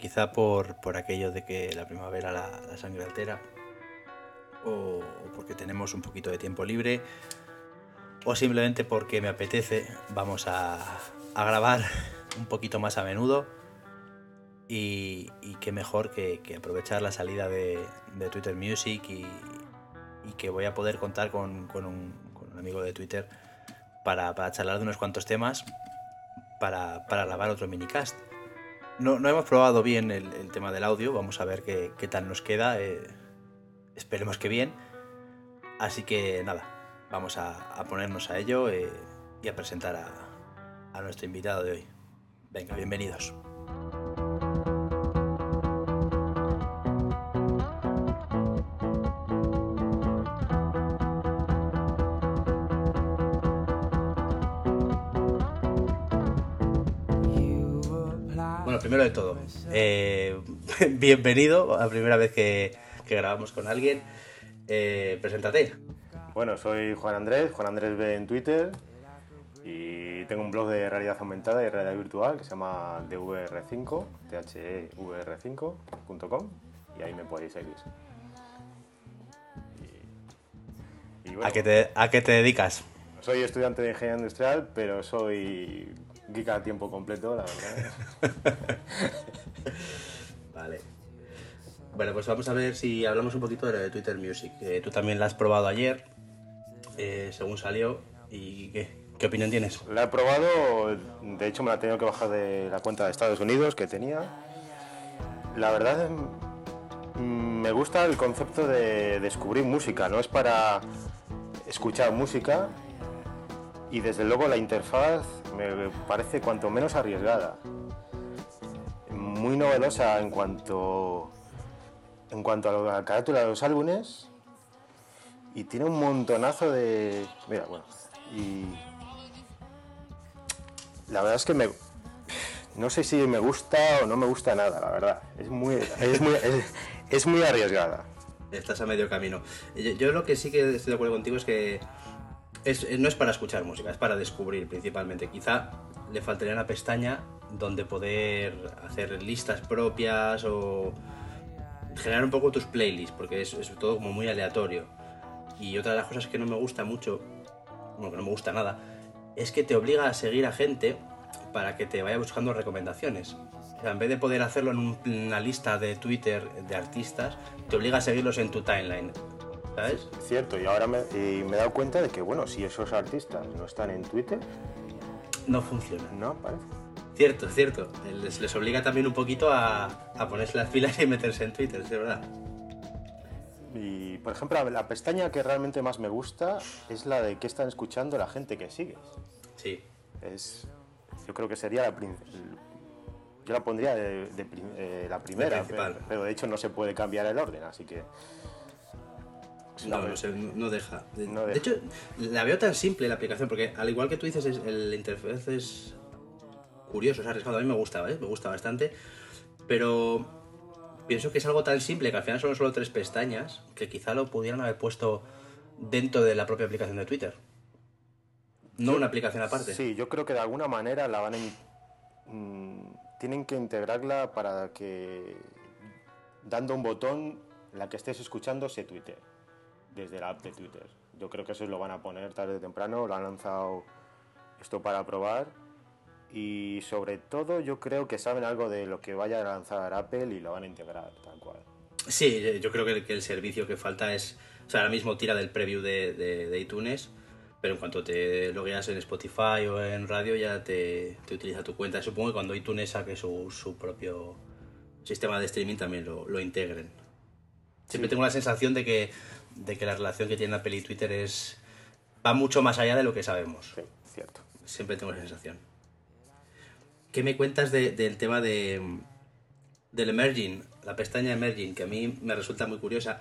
Quizá por, por aquello de que la primavera la, sangre altera, o, porque tenemos un poquito de tiempo libre, o simplemente porque me apetece, vamos a, grabar un poquito más a menudo. Y, qué mejor que, aprovechar la salida de, Twitter Music y, que voy a poder contar con, un, amigo de Twitter para, para, charlar de unos cuantos temas para, para grabar otro minicast. No, no, hemos probado bien el, tema del audio, vamos a ver qué, tal nos queda. Eh, esperemos que bien. Así que nada, vamos a, ponernos a ello eh, y a presentar a nuestro invitado de hoy. Venga, bienvenidos. Eh, bienvenido a la primera vez que, que grabamos con alguien. Eh, preséntate. Bueno, soy Juan Andrés, Juan Andrés B en Twitter y tengo un blog de realidad aumentada y realidad virtual que se llama dvr5, thevr5.com y ahí me podéis seguir. Y, y bueno, ¿A, qué te, ¿A qué te dedicas? Soy estudiante de ingeniería industrial, pero soy geek a tiempo completo, la verdad. vale. Bueno, pues vamos a ver si hablamos un poquito de, de Twitter Music. Eh, tú también la has probado ayer, eh, según salió. ¿Y qué? ¿Qué opinión tienes? La he probado, de hecho me la he tenido que bajar de la cuenta de Estados Unidos que tenía. La verdad me gusta el concepto de descubrir música, no es para escuchar música y desde luego la interfaz me parece cuanto menos arriesgada. Muy novedosa en cuanto, en cuanto a la carátula de los álbumes y tiene un montonazo de... Mira, bueno, la verdad es que me, no sé si me gusta o no me gusta nada, la verdad. Es muy, es muy, es, muy arriesgada. Estás a medio camino. Yo, lo que sí que estoy de acuerdo contigo es que es, no es para escuchar música, es para descubrir principalmente. Quizá le faltaría una pestaña donde poder hacer listas propias o generar un poco tus playlists, porque es, todo como muy aleatorio. Y otra de las cosas que no me gusta mucho, bueno, que no me gusta nada, es que te obliga a seguir a gente para que te vaya buscando recomendaciones. O sea, en vez de poder hacerlo en un, una lista de Twitter de artistas, te obliga a seguirlos en tu timeline. ¿Sabes? Cierto, y ahora me, y me he dado cuenta de que, bueno, si esos artistas no están en Twitter... No funciona. No, parece. Cierto, cierto. Les, les obliga también un poquito a, a, ponerse las pilas y meterse en Twitter, es verdad. Y, por ejemplo, la pestaña que realmente más me gusta es la de qué están escuchando la gente que sigues. Sí. Es, yo creo que sería la yo la pondría de, de, de eh, la primera, pero, pero, de hecho no se puede cambiar el orden, así que... No, no, no, deja. De, no, deja. de, hecho, la veo tan simple la aplicación, porque al igual que tú dices, es, el interfaz es curioso, es arriesgado. A mí me gusta, ¿eh? me gusta bastante, pero pienso que es algo tan simple que al final son solo tres pestañas que quizá lo pudieran haber puesto dentro de la propia aplicación de Twitter. No sí, una aplicación aparte. Sí, yo creo que de alguna manera la van a mmm, tienen que integrarla para que dando un botón la que estés escuchando se tuite desde la app de Twitter. Yo creo que eso lo van a poner tarde o temprano, lo han lanzado esto para probar y sobre todo yo creo que saben algo de lo que vaya a lanzar Apple y lo van a integrar tal cual. Sí, yo creo que el, que el servicio que falta es, o sea, ahora mismo tira del preview de, de, de iTunes pero en cuanto te logueas en Spotify o en radio ya te, te utiliza tu cuenta. Supongo que cuando iTunes saque su, su propio sistema de streaming también lo, lo integren. Siempre sí. tengo la sensación de que, de que la relación que tiene Apple y Twitter es va mucho más allá de lo que sabemos. Sí, cierto. Siempre tengo esa sensación. ¿Qué me cuentas de, del tema de del emerging, la pestaña emerging, que a mí me resulta muy curiosa?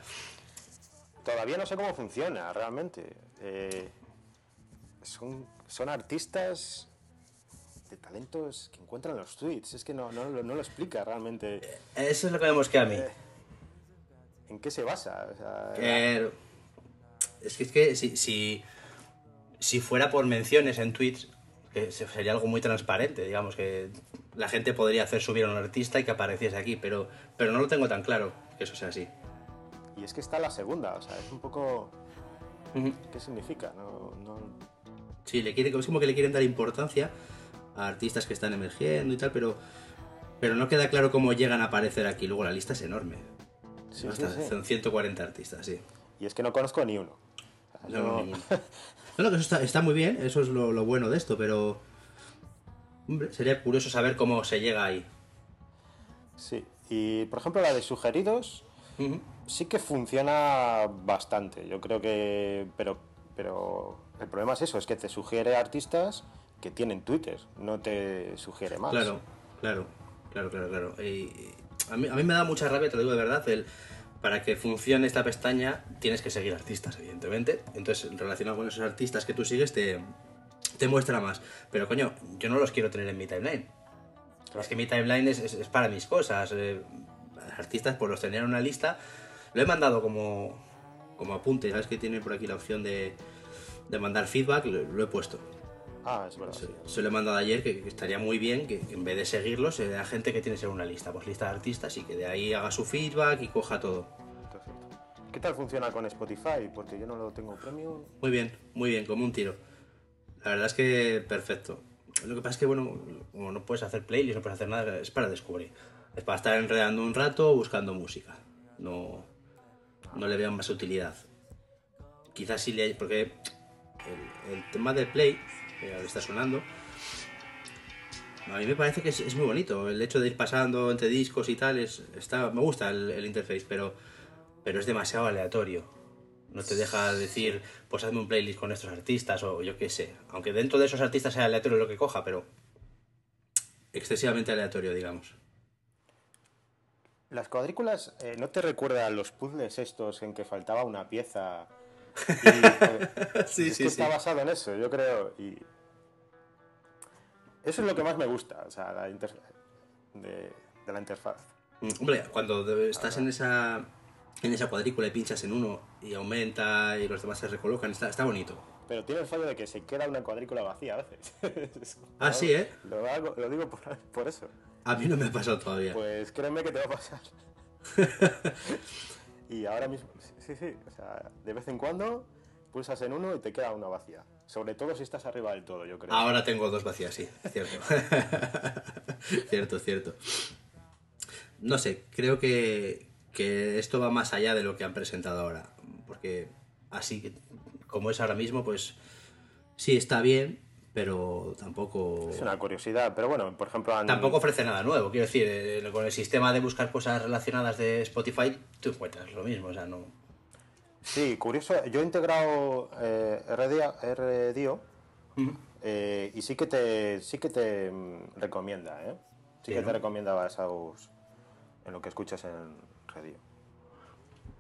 Todavía no sé cómo funciona realmente. Eh, son, son artistas de talentos que encuentran los tweets. Es que no, no, no, lo explica realmente. Eso es lo que vemos que a mí. Eh, ¿En qué se basa? O sea, que... Es que, es que si, si, si, fuera por menciones en tweets, que sería algo muy transparente, digamos, que la gente podría hacer subir a un artista y que apareciese aquí, pero, pero no lo tengo tan claro que eso sea así. Y es que está la segunda, o sea, es un poco... ¿Qué significa? No, no... Sí, le quiere, es como que le quieren dar importancia a artistas que están emergiendo y tal, pero, pero no queda claro cómo llegan a aparecer aquí. Luego la lista es enorme. Sí, sí, sí. Son 140 artistas, sí. Y es que no conozco ni uno. O sea, No, no- ninguno. No, no, que eso está, está muy bien, eso es lo, lo bueno de esto, pero. Hombre, sería curioso saber cómo se llega ahí. Sí. Y por ejemplo la de sugeridos sí que funciona bastante. Yo creo que... Pero, pero el problema es eso, es que te sugiere artistas que tienen Twitter, no te sugiere más. Claro, claro, claro, claro, claro. Y a, mí, a mí me da mucha rabia, te lo digo de verdad, el, para que funcione esta pestaña tienes que seguir artistas, evidentemente. Entonces, relacionado con esos artistas que tú sigues, te, te muestra más. Pero coño, yo no los quiero tener en mi timeline. Es que mi timeline es, es- para mis cosas. eh, artistas, pues los tenía en una lista. Lo he mandado como, como apunte, ¿sabes que tiene por aquí la opción de, de mandar feedback? Lo he puesto. Ah, es verdad. Se, sí. se lo he mandado ayer que, que estaría muy bien que, que en vez de seguirlos se dé a gente que tiene que ser una lista, pues lista de artistas y que de ahí haga su feedback y coja todo. Perfecto. ¿Qué tal funciona con Spotify? Porque yo no lo tengo premium. Muy bien, muy bien, como un tiro. La verdad es que perfecto. Lo que pasa es que, bueno, como no puedes hacer playlist, no puedes hacer nada, es para descubrir. Es para estar enredando un rato buscando música. No, no le veo más utilidad. Quizás sí le... porque el, el tema del play, que ahora está sonando, a mí me parece que es, es muy bonito. El hecho de ir pasando entre discos y tal, es, está, me gusta el, el interface, pero, pero es demasiado aleatorio. No te deja decir, pues hazme un playlist con estos artistas o yo qué sé. Aunque dentro de esos artistas sea aleatorio lo que coja, pero excesivamente aleatorio, digamos. Las cuadrículas, eh, ¿no te recuerdan los puzzles estos en que faltaba una pieza? Y, eh, Sí, es sí, que sí. está basado en eso, yo creo. Y eso es lo que más me gusta, o sea, la inter- de, de la interfaz. Mm, Hombre, cuando estás en esa en esa cuadrícula y pinchas en uno y aumenta y los demás se recolocan, está, está bonito. Pero tiene el fallo de que se queda una cuadrícula vacía a veces. Ah, sí, ¿eh? Lo, hago- lo digo por, por eso. A mí no me ha pasado todavía. Pues créeme que te va a pasar. y ahora mismo, sí, sí, o sea, de vez en cuando pulsas en uno y te queda una vacía. Sobre todo si estás arriba del todo, yo creo. Ahora tengo dos vacías, sí, cierto. cierto, cierto. No sé, creo que, que esto va más allá de lo que han presentado ahora. Porque así como es ahora mismo, pues sí está bien, pero tampoco. Es una curiosidad, pero bueno, por ejemplo, han- Tampoco ofrece nada nuevo. Quiero decir, eh, con el sistema de buscar cosas relacionadas de Spotify, tú encuentras lo mismo, o sea, no. Sí, curioso. Yo he integrado eh, RDIO, RDIO, eh, y sí que te, sí que te mm, recomienda, ¿eh? Sí, Sí, que ¿no? te recomienda basados en lo que escuchas en Radio.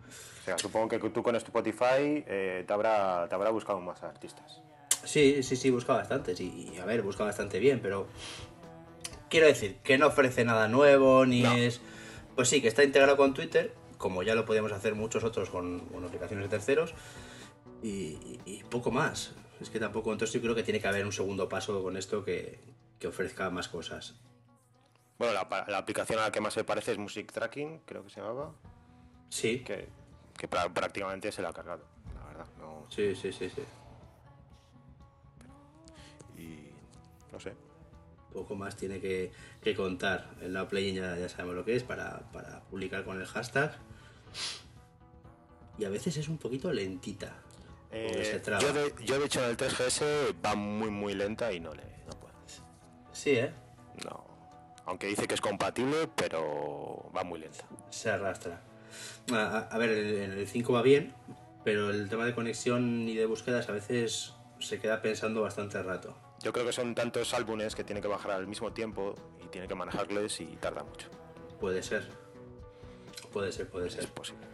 O sea, supongo que tú con Spotify eh, te, habrá, te habrá buscado más artistas. Sí, sí, sí, busca bastante. Sí, y a ver, busca bastante bien, pero. Quiero decir, que no ofrece nada nuevo, ni No. es. Pues sí, que está integrado con Twitter, como ya lo podíamos hacer muchos otros con, con aplicaciones de terceros, y, poco más. Es que tampoco. Entonces yo creo que tiene que haber un segundo paso con esto que, que ofrezca más cosas. Bueno, la, aplicación a la que más se parece es Music Tracking, creo que se llamaba, Sí, que, prácticamente se la ha cargado, la verdad. No, sí, sí, sí, sí. No sé. Poco más tiene que, que contar. En la plugin ya, ya sabemos lo que es para, para publicar con el hashtag. Y a veces es un poquito lentita. Eh, yo, de, yo de hecho en el 3GS va muy muy lenta y no le no puedes. Sí, ¿eh? No. Aunque dice que es compatible, pero va muy lenta. Se arrastra. A, a- a ver, en el 5 va bien, pero el tema de conexión y de búsquedas a veces se queda pensando bastante rato. Yo creo que son tantos álbumes que tiene que bajar al mismo tiempo y tiene que manejarles y tarda mucho. Puede ser. Puede ser, puede Es ser. posible.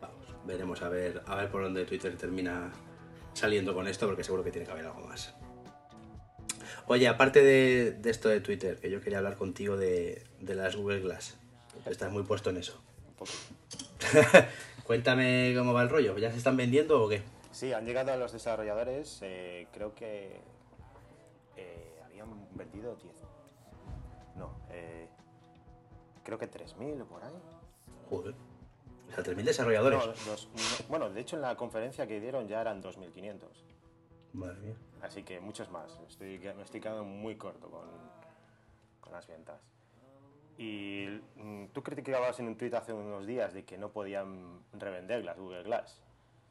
Vamos, veremos a ver, a ver por dónde Twitter termina saliendo con esto, porque seguro que tiene que haber algo más. Oye, aparte de, de esto de Twitter, que yo quería hablar contigo de, de las Google Glass. Estás muy puesto en eso. Un poco. Cuéntame cómo va el rollo. ¿Ya se están vendiendo o qué? Sí, han llegado a los desarrolladores, eh, creo que vendido 10. No, eh, creo que 3.000 o por ahí. Joder. O sea, 3.000 desarrolladores. No, los- no, bueno, de hecho en la conferencia que dieron ya eran 2.500. Madre mía. Así que muchos más. Estoy, me estoy quedando muy corto con, con las ventas. Y mm, tú criticabas en un tweet hace unos días de que no podían revender las Google Glass.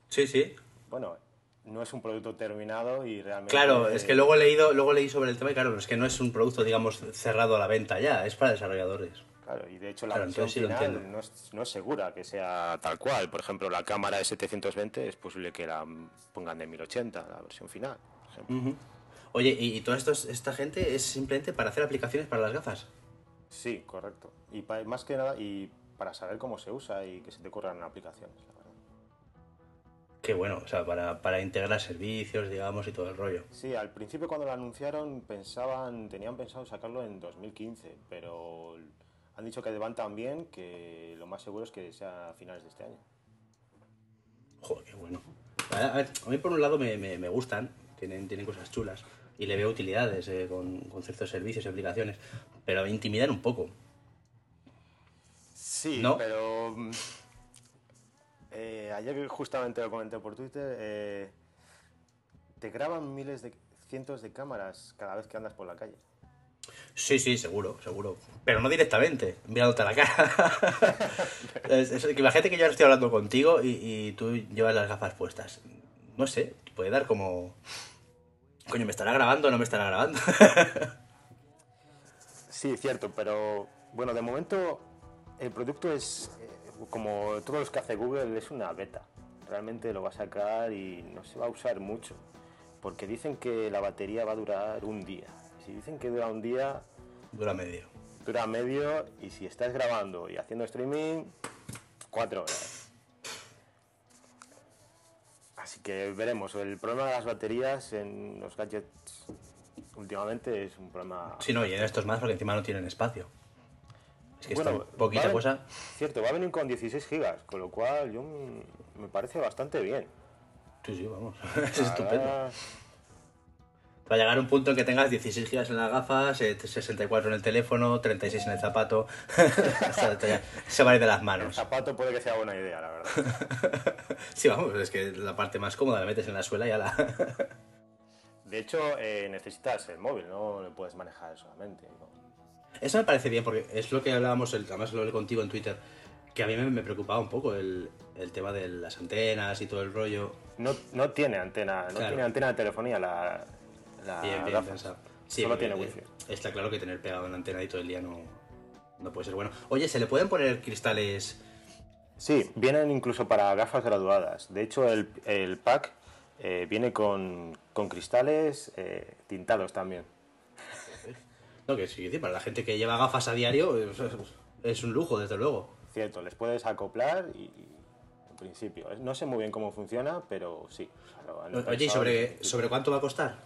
Sí, sí. Bueno, no es un producto terminado y realmente... Claro, es que luego he leído, luego leí sobre el tema y claro, es que no es un producto, digamos, cerrado a la venta ya, es para desarrolladores. Claro, y de hecho la Claro, versión sí final no es, no es segura que sea tal cual. Por ejemplo, la cámara de 720 es posible que la pongan de 1080, la versión final. por ejemplo. Ujú. Oye, ¿y, y toda esto, esta gente es simplemente para hacer aplicaciones para las gafas? Sí, correcto. Y pa- más que nada, y para saber cómo se usa y que se te ocurran aplicaciones. Qué bueno, o sea, para, para integrar servicios, digamos, y todo el rollo. Sí, al principio cuando lo anunciaron pensaban, tenían pensado sacarlo en 2015, pero han dicho que van tan bien que lo más seguro es que sea a finales de este año. Joder, qué bueno. A, a ver, a mí por un lado me, me- me gustan, tienen, tienen cosas chulas y le veo utilidades eh, con, con ciertos servicios y aplicaciones, pero me intimidan un poco. Sí, ¿No? pero mm, eh, ayer justamente lo comenté por Twitter, eh, te graban miles de cientos de cámaras cada vez que andas por la calle. Sí, sí, seguro, seguro. Pero no directamente, mirándote a la cara. es, es- imagínate que yo ahora estoy hablando contigo y, y tú llevas las gafas puestas. No sé, puede dar como... Coño, ¿me estará grabando o no me estará grabando? Sí, cierto, pero bueno, de momento el producto es, como todos los que hace Google, es una beta. Realmente lo va a sacar y no se va a usar mucho, porque dicen que la batería va a durar un día. Si dicen que dura un día, Dura medio. dura medio y si estás grabando y haciendo streaming, cuatro horas. Así que veremos. El problema de las baterías en los gadgets últimamente es un problema Sí, no, y en estos más porque encima no tienen espacio. Es que Bueno, está poquita a- cosa. Cierto, va a venir con 16 gigas, con lo cual yo me parece bastante bien. Sí, sí, vamos. es estupendo. Va a llegar un punto en que tengas 16 gigas en las gafas, eh, 64 en el teléfono, 36 en el zapato. Se va a ir de las El manos. zapato puede que sea buena idea, la verdad. Sí, vamos, es que la parte más cómoda la metes en la suela y ya la... De hecho, eh, necesitas el móvil, no lo puedes manejar solamente. ¿no? Eso me parece bien porque es lo que hablábamos, el, además lo hablé contigo en Twitter, que a mí me, me preocupaba un poco el, el tema de las antenas y todo el rollo. No, no tiene antena, no Claro. tiene antena de telefonía la, la Bien, bien. Sí, Solo tiene eh, wifi. Está claro que tener pegado una antena ahí todo el día no, no puede ser bueno. Oye, ¿se le pueden poner cristales? Sí, vienen incluso para gafas graduadas. De hecho, el, el pack eh, viene con, con cristales eh, tintados también. No, que sí, para la gente que lleva gafas a diario es, es un lujo, desde luego. Cierto, les puedes acoplar y, en principio. eh, No sé muy bien cómo funciona, pero sí. Oye, ¿y sobre, sobre cuánto va a costar?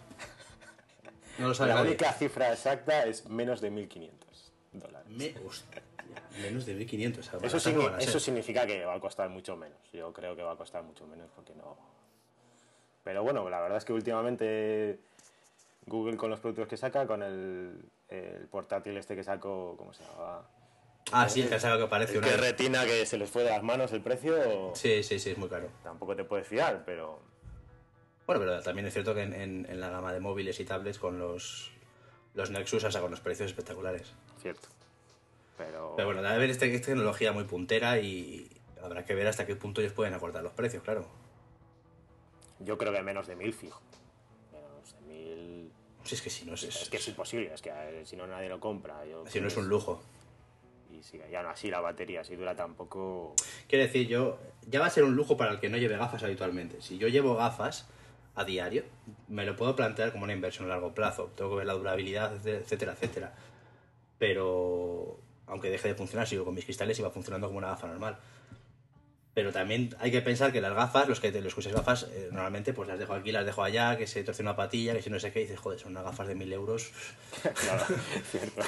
No lo sabe La nadie. única cifra exacta es menos de 1.500 dólares. Me- hostia, menos de 1500. o sea, Eso, signi- eso significa que va a costar mucho menos. Yo creo que va a costar mucho menos porque no. Pero bueno, la verdad es que últimamente Google con los productos que saca, con el, el portátil este que sacó, ¿cómo se llama? Ah, sí, que es algo que parece El una... que retina que se les fue de las manos el precio, Sí, sí, sí, es muy caro. tampoco te puedes fiar, pero Bueno, pero también es cierto que en, en- en la gama de móviles y tablets con los, los Nexus, o sea, con los precios espectaculares. cierto. Pero, Pero bueno, debe haber esta esta tecnología muy puntera y habrá que ver hasta qué punto ellos pueden acortar los precios, claro. yo creo que menos de 1.000 fijo. Menos de 1.000... Si es que si no es, Es que es imposible, es que eh, si no nadie lo compra. Yo si no es un lujo. Y si ya no así la batería, si dura tan poco... Quiero decir, yo ya va a ser un lujo para el que no lleve gafas habitualmente. Si yo llevo gafas a diario, me lo puedo plantear como una inversión a largo plazo. Tengo que ver la durabilidad, etcétera, etcétera. Pero aunque deje de funcionar, sigo con mis cristales y va funcionando como una gafa normal. Pero también hay que pensar que las gafas, los que, los que usáis gafas, eh, normalmente pues las dejo aquí, las dejo allá, que se torce una patilla, que si no sé qué, y dices, joder, son unas gafas de mil euros, Claro, cierto.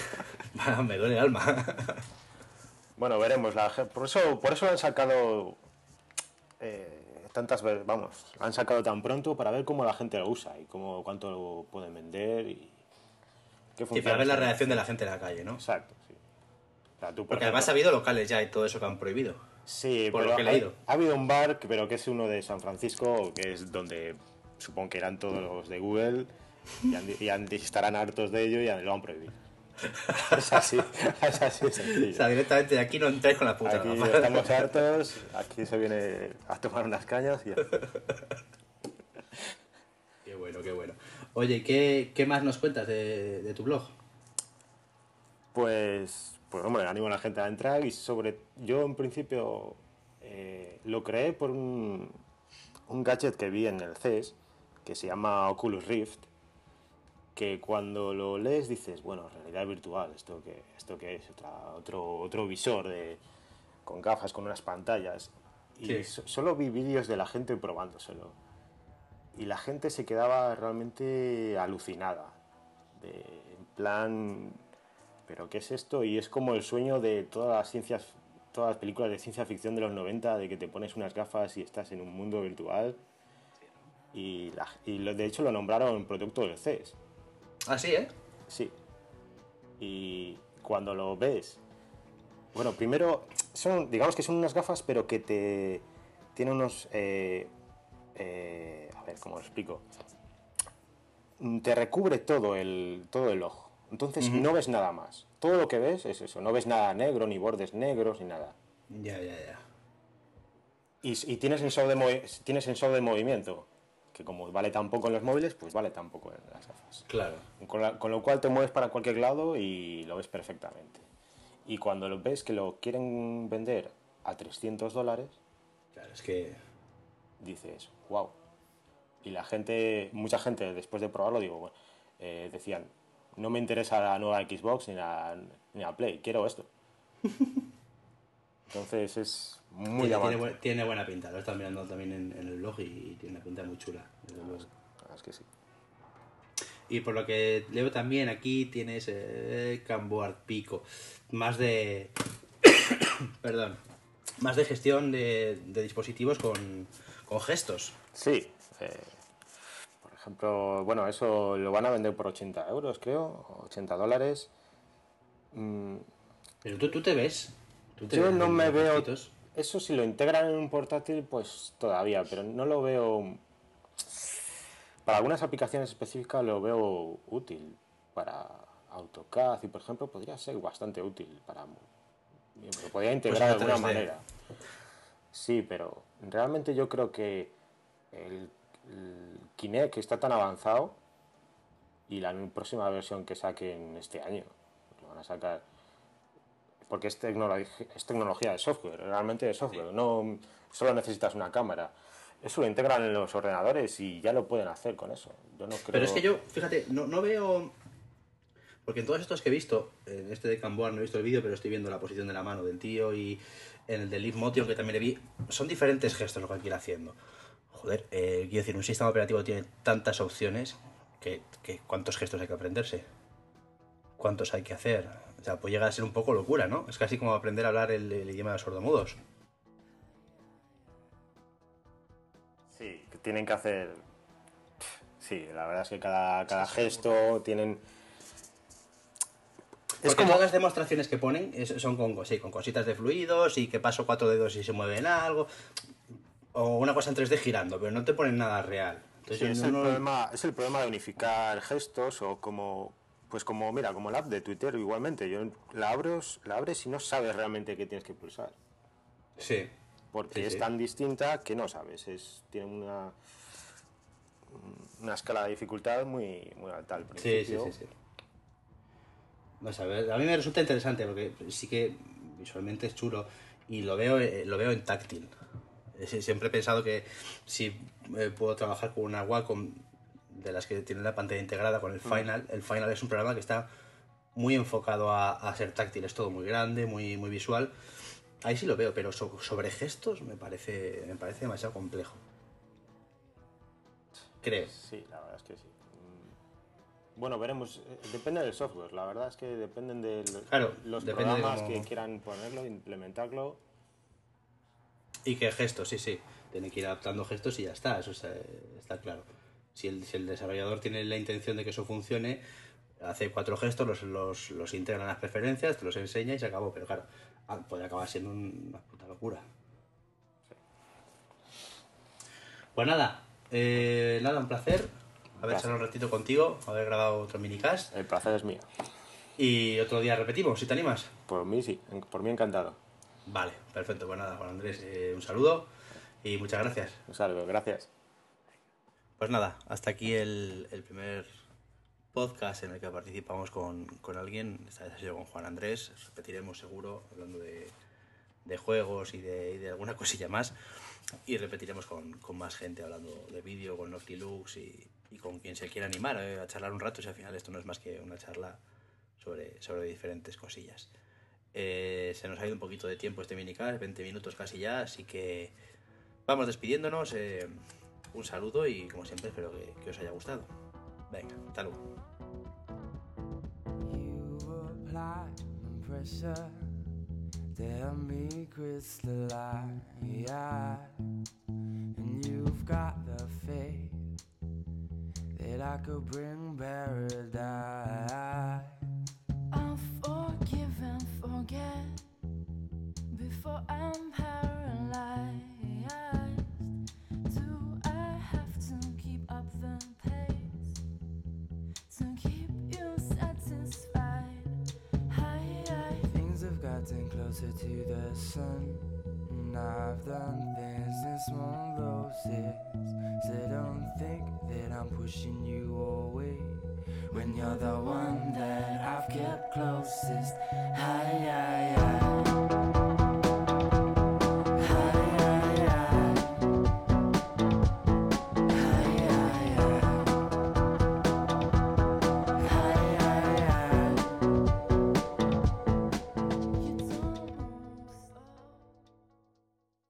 me duele el alma. Bueno, veremos. La, por, eso, por eso han sacado eh, tantas veces, vamos, han sacado tan pronto para ver cómo la gente lo usa y cómo, cuánto lo pueden vender. Y qué Sí, para ver la reacción de la gente en la calle, ¿no? Exacto, sí. O sea, tú, por Porque además ha habido locales ya y todo eso que han prohibido. Sí, por pero lo que he ha- leído. Ha, habido un bar, pero que es uno de San Francisco, que es donde supongo que eran todos los de Google y, han- y han- estarán hartos de ello y lo han prohibido. es así, es así de O sea, directamente de aquí no entráis con la puta. Aquí ¿no? estamos hartos, aquí se viene a tomar unas cañas y ya. Qué bueno, qué bueno. Oye, ¿y ¿qué, qué más nos cuentas de, de tu blog? Pues, pues hombre, animo a la gente a entrar y sobre... Yo en principio eh, lo creé por un, un gadget que vi en el CES que se llama Oculus Rift que cuando lo lees dices, bueno, realidad virtual, ¿esto qué, esto qué es? Otra- otro, otro visor de, con gafas, con unas pantallas. Y Sí. so- solo vi vídeos de la gente probándoselo. Y la gente se quedaba realmente alucinada. De, en plan, ¿pero qué es esto? Y es como el sueño de todas las ciencias, todas las películas de ciencia ficción de los 90, de que te pones unas gafas y estás en un mundo virtual. Y, la- y lo- de hecho lo nombraron producto del CES. Ah, sí, ¿eh? Sí. Y cuando lo ves, bueno, primero son, digamos que son unas gafas, pero que te tienen unos, eh, eh, a ver, cómo lo explico. Te recubre todo el todo el ojo. Entonces no ves nada más. Todo lo que ves es eso. No ves nada negro, ni bordes negros, ni nada. Ya, ya, ya. Y, y tiene, sensor de tiene sensor de movimiento, que como vale tan poco en los móviles, pues vale tan poco en las gafas. Claro. Con, la- con lo cual te mueves para cualquier lado y lo ves perfectamente. Y cuando lo ves que lo quieren vender a 300 dólares, Claro, es que. dices, wow. Y la gente, mucha gente después de probarlo, digo, bueno, eh, decían, no me interesa la nueva Xbox ni la, ni la Play, quiero esto. Entonces es muy tiene, tiene, bu- tiene buena pinta. Lo estado mirando también en, en el blog y tiene una pinta muy chula. luego. Ah, Es que sí. Y por lo que leo también aquí tienes eh, Camboard Pico. Más de. Perdón. Más de gestión de, de dispositivos con, con gestos. Sí. eh, ejemplo, bueno, eso lo van a vender por 80 euros, creo, 80 dólares. Mm, Pero tú, tú te ves. ¿Tú te Yo ves no me veo. Eso si lo integran en un portátil, pues todavía, pero no lo veo. Para algunas aplicaciones específicas lo veo útil. Para AutoCAD y por ejemplo podría ser bastante útil para. Lo podría integrar de alguna 3D. manera. Sí, pero realmente yo creo que el, el Kinect está tan avanzado y la próxima versión que saquen este año lo van a sacar porque es, es tecnología de software, realmente de software, no solo necesitas una cámara. Eso lo integran en los ordenadores y ya lo pueden hacer con eso. Yo no creo... Pero es que yo, fíjate, no, no veo. Porque en todos estos que he visto, en este de Camboard no he visto el vídeo, pero estoy viendo la posición de la mano del tío y en el de Leaf Motion, que también le vi, son diferentes gestos lo que hay que ir haciendo. Joder, eh, quiero decir, un sistema operativo tiene tantas opciones que, que ¿cuántos gestos hay que aprenderse? ¿Cuántos hay que hacer? O sea, pues llega a ser un poco locura, ¿no? Es casi como aprender a hablar el, el idioma de los sordomudos. Sí, tienen que hacer... Sí, la verdad es que cada, cada gesto tienen... Porque todas las demostraciones que ponen son con, sí, con cositas de fluidos y que paso cuatro dedos y se mueve en algo. O una cosa en 3D girando, pero no te ponen nada real. Entonces Sí, yo es, el no- problema, es el problema de unificar gestos o como... Pues como, mira, como la app de Twitter igualmente. Yo la, abres, la abres y no sabes realmente qué tienes que pulsar. Sí. porque Sí, es sí. tan distinta que no sabes, es, tiene una, una escala de dificultad muy, muy alta al Sí, sí, principio. sí, sí. Vas a ver, a mí me resulta interesante porque sí que visualmente es chulo y lo veo, eh, lo veo en táctil. Siempre he pensado que si eh, puedo trabajar con una Wacom de las que tienen la pantalla integrada con el Final, el Final es un programa que está muy enfocado a, a ser táctil, es todo muy grande, muy, muy visual. Ahí sí lo veo, pero so- sobre gestos me parece, me parece demasiado complejo. Creo. Sí, la verdad es que sí. Mm, Bueno, veremos, eh, depende del software, la verdad es que dependen de lo- Claro, los depende de programas cómo- que quieran ponerlo, implementarlo. Y que gestos, sí, sí. Tiene que ir adaptando gestos y ya está, eso está, está claro. Si el, si el desarrollador tiene la intención de que eso funcione, hace cuatro gestos, los, los, los integra en las preferencias, te los enseña y se acabó. Pero claro, ah, puede acabar siendo una puta locura. Pues nada, eh, nada, un placer haber echado un ratito contigo, haber grabado otro minicast. El placer es mío. Y otro día repetimos, si te animas. Por mí sí, por mí encantado. Vale, perfecto. Pues nada, Juan Andrés, eh, un saludo y muchas gracias. Un saludo, gracias. Pues nada, hasta aquí el, el primer podcast en el que participamos con, con alguien. Esta vez ha sido con Juan Andrés. Repetiremos seguro, hablando de, de juegos y de, y de alguna cosilla más. Y repetiremos con, con más gente, hablando de vídeo, con Naughty Lux y, y con quien se quiera animar eh, a charlar un rato. Si al final esto no es más que una charla sobre, sobre diferentes cosillas. Eh, se nos ha ido un poquito de tiempo este minicast, 20 minutos casi ya, así que vamos despidiéndonos. eh, un saludo y como siempre espero que, que os haya gustado. Venga, hasta luego. Apply forget before I'm paralyzed? Do I have to keep up the pace to keep you satisfied? I, I Things have gotten closer to the sun, and I've done things in small doses. So don't think that I'm pushing you away. When you're the one that I've kept closest, hi, hi, hi.